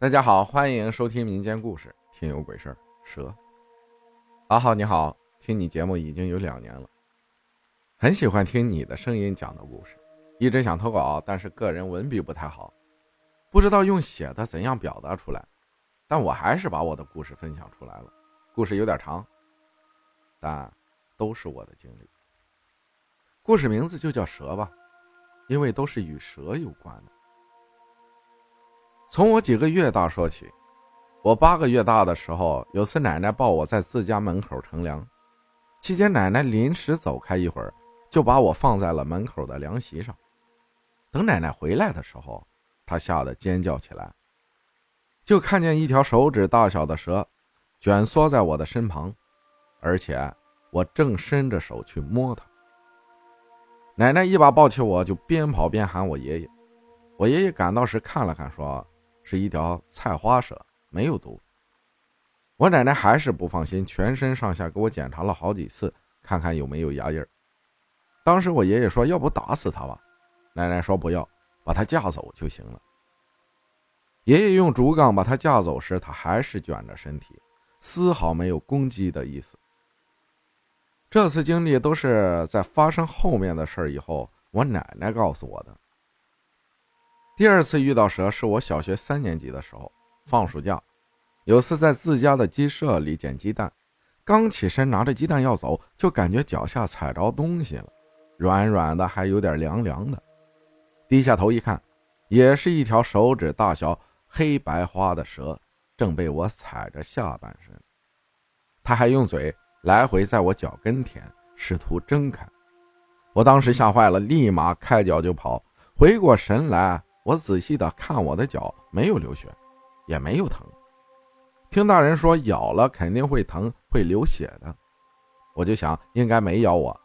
大家好，欢迎收听民间故事《听有鬼事儿》。蛇，阿浩你好，听你节目已经有两年了，很喜欢听你的声音讲的故事，一直想投稿，但是个人文笔不太好，不知道用写的怎样表达出来，但我还是把我的故事分享出来了。故事有点长，但都是我的经历。故事名字就叫蛇吧，因为都是与蛇有关的。从我几个月大说起，我八个月大的时候，有次奶奶抱我在自家门口乘凉，期间奶奶临时走开一会儿，就把我放在了门口的凉席上。等奶奶回来的时候，她吓得尖叫起来，就看见一条手指大小的蛇，卷缩在我的身旁，而且我正伸着手去摸它。奶奶一把抱起我，就边跑边喊我爷爷。我爷爷赶到时看了看，说。是一条菜花蛇，没有毒。我奶奶还是不放心，全身上下给我检查了好几次，看看有没有牙印当时我爷爷说：“要不打死他吧？”奶奶说：“不要，把他架走就行了。”爷爷用竹杠把他架走时，他还是卷着身体，丝毫没有攻击的意思。这次经历都是在发生后面的事以后，我奶奶告诉我的。第二次遇到蛇是我小学三年级的时候，放暑假，有次在自家的鸡舍里捡鸡蛋，刚起身拿着鸡蛋要走，就感觉脚下踩着东西了，软软的，还有点凉凉的。低下头一看，也是一条手指大小、黑白花的蛇，正被我踩着下半身。他还用嘴来。回在我脚跟前试图挣开，我当时吓坏了，立马开脚就跑，回过神来。我仔细的看我的脚，没有流血，也没有疼。听大人说咬了肯定会疼，会流血的，我就想应该没咬我。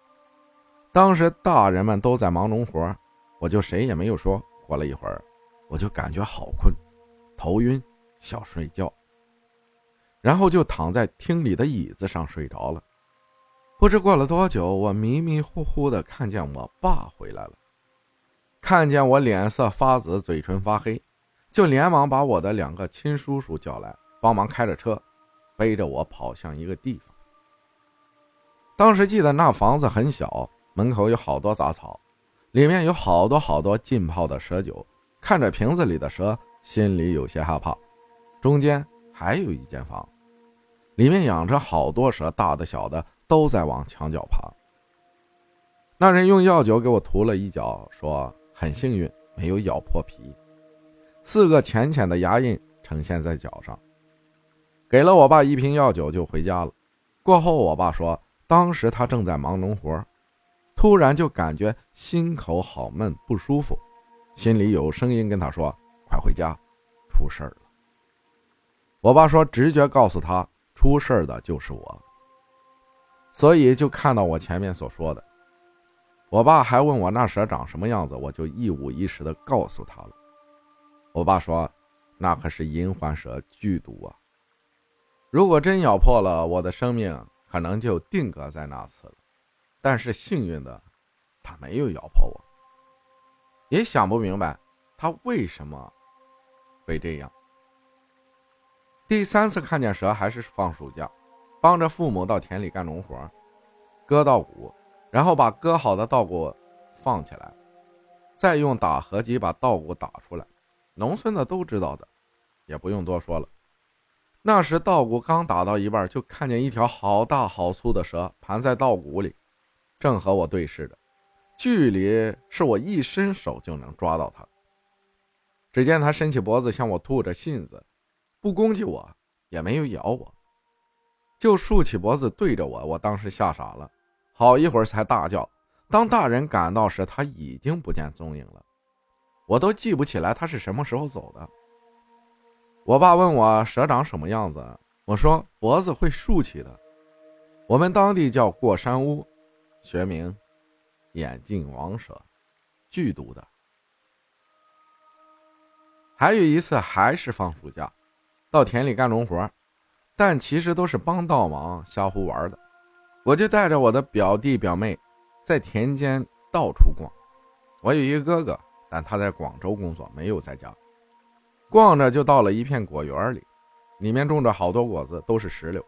当时大人们都在忙农活，我就谁也没有说。过了一会儿，我就感觉好困，头晕，想睡觉，然后就躺在厅里的椅子上睡着了。不知过了多久，我迷迷糊糊的看见我爸回来了。看见我脸色发紫，嘴唇发黑，就连忙把我的两个亲叔叔叫来，帮忙开着车，背着我跑向一个地方。当时记得那房子很小，门口有好多杂草，里面有好多好多浸泡的蛇酒。看着瓶子里的蛇，心里有些害怕。中间还有一间房，里面养着好多蛇，大的小的都在往墙角爬。那人用药酒给我涂了一脚，说。很幸运，没有咬破皮，四个浅浅的牙印呈现在脚上。给了我爸一瓶药酒就回家了。过后，我爸说，当时他正在忙农活，突然就感觉心口好闷不舒服，心里有声音跟他说：“快回家，出事了。”我爸说，直觉告诉他出事的就是我，所以就看到我前面所说的。我爸还问我那蛇长什么样子，我就一五一十的告诉他了。我爸说，那可是银环蛇，剧毒啊！如果真咬破了，我的生命可能就定格在那次了。但是幸运的，他没有咬破我。也想不明白他为什么会这样。第三次看见蛇还是放暑假，帮着父母到田里干农活，割稻谷。然后把割好的稻谷放起来，再用打禾机把稻谷打出来。农村的都知道的，也不用多说了。那时稻谷刚打到一半，就看见一条好大好粗的蛇盘在稻谷里，正和我对视着，距离是我一伸手就能抓到它。只见它伸起脖子向我吐着信子，不攻击我，也没有咬我，就竖起脖子对着我。我当时吓傻了。好一会儿才大叫。当大人赶到时，他已经不见踪影了。我都记不起来他是什么时候走的。我爸问我蛇长什么样子，我说脖子会竖起的，我们当地叫过山乌，学名眼镜王蛇，剧毒的。还有一次还是放暑假，到田里干农活，但其实都是帮倒忙瞎胡玩的。我就带着我的表弟表妹，在田间到处逛。我有一个哥哥，但他在广州工作，没有在家。逛着就到了一片果园里，里面种着好多果子，都是石榴，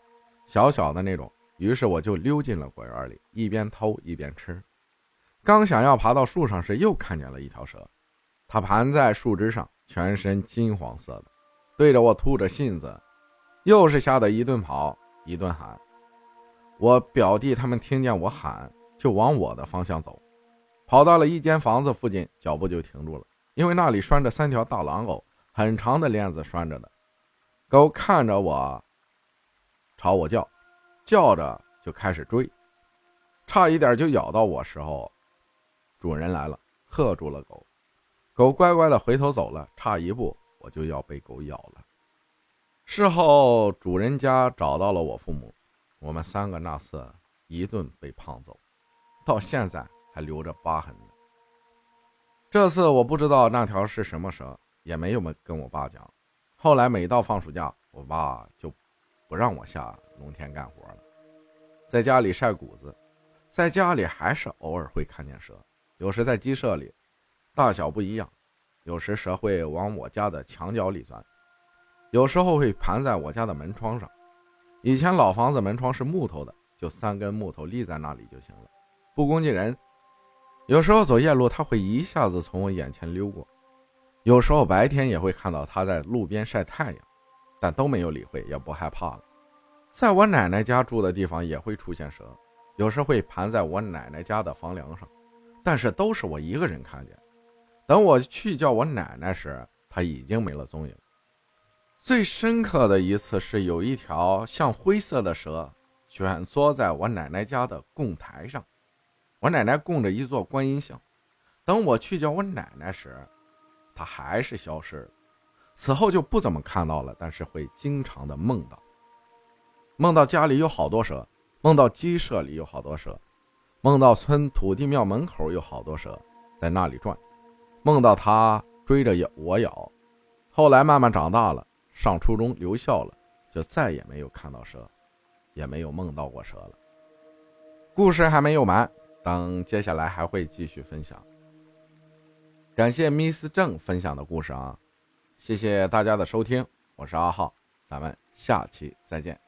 小小的那种。于是我就溜进了果园里，一边偷一边吃。刚想要爬到树上时，又看见了一条蛇，它盘在树枝上，全身金黄色的，对着我吐着信子，又是吓得一顿跑一顿喊。我表弟他们听见我喊，就往我的方向走，跑到了一间房子附近，脚步就停住了，因为那里拴着三条大狼狗，很长的链子拴着的。狗看着我，朝我叫。叫着就开始追，差一点就咬到我时候，主人来了，喝住了狗，狗乖乖的回头走了，差一步我就要被狗咬了。事后主人家找到了我父母，我们三个那次一顿被胖揍，到现在还留着疤痕呢。这次我不知道那条是什么蛇，也没有跟我爸讲。后来每到放暑假，我爸就不让我下农田干活了。在家里晒谷子，在家里还是偶尔会看见蛇，有时在鸡舍里，大小不一样。有时蛇会往我家的墙角里钻，有时候会盘在我家的门窗上。以前老房子门窗是木头的，就三根木头立在那里就行了，不攻击人。有时候走夜路，它会一下子从我眼前溜过；有时候白天也会看到它在路边晒太阳，但都没有理会，也不害怕了。在我奶奶家住的地方也会出现蛇，有时会盘在我奶奶家的房梁上，但是都是我一个人看见。等我去叫我奶奶时，它已经没了踪影。最深刻的一次是有一条像灰色的蛇蜷缩在我奶奶家的供台上，我奶奶供着一座观音像。等我去叫我奶奶时，它还是消失了。此后就不怎么看到了，但是会经常的梦到。梦到家里有好多蛇，梦到鸡舍里有好多蛇，梦到村土地庙门口有好多蛇在那里转，梦到他追着咬我咬。后来慢慢长大了，上初中留校了，就再也没有看到蛇，也没有梦到过蛇了。故事还没有完，等接下来还会继续分享。感谢 Miss 郑分享的故事啊，谢谢大家的收听，我是阿浩，咱们下期再见。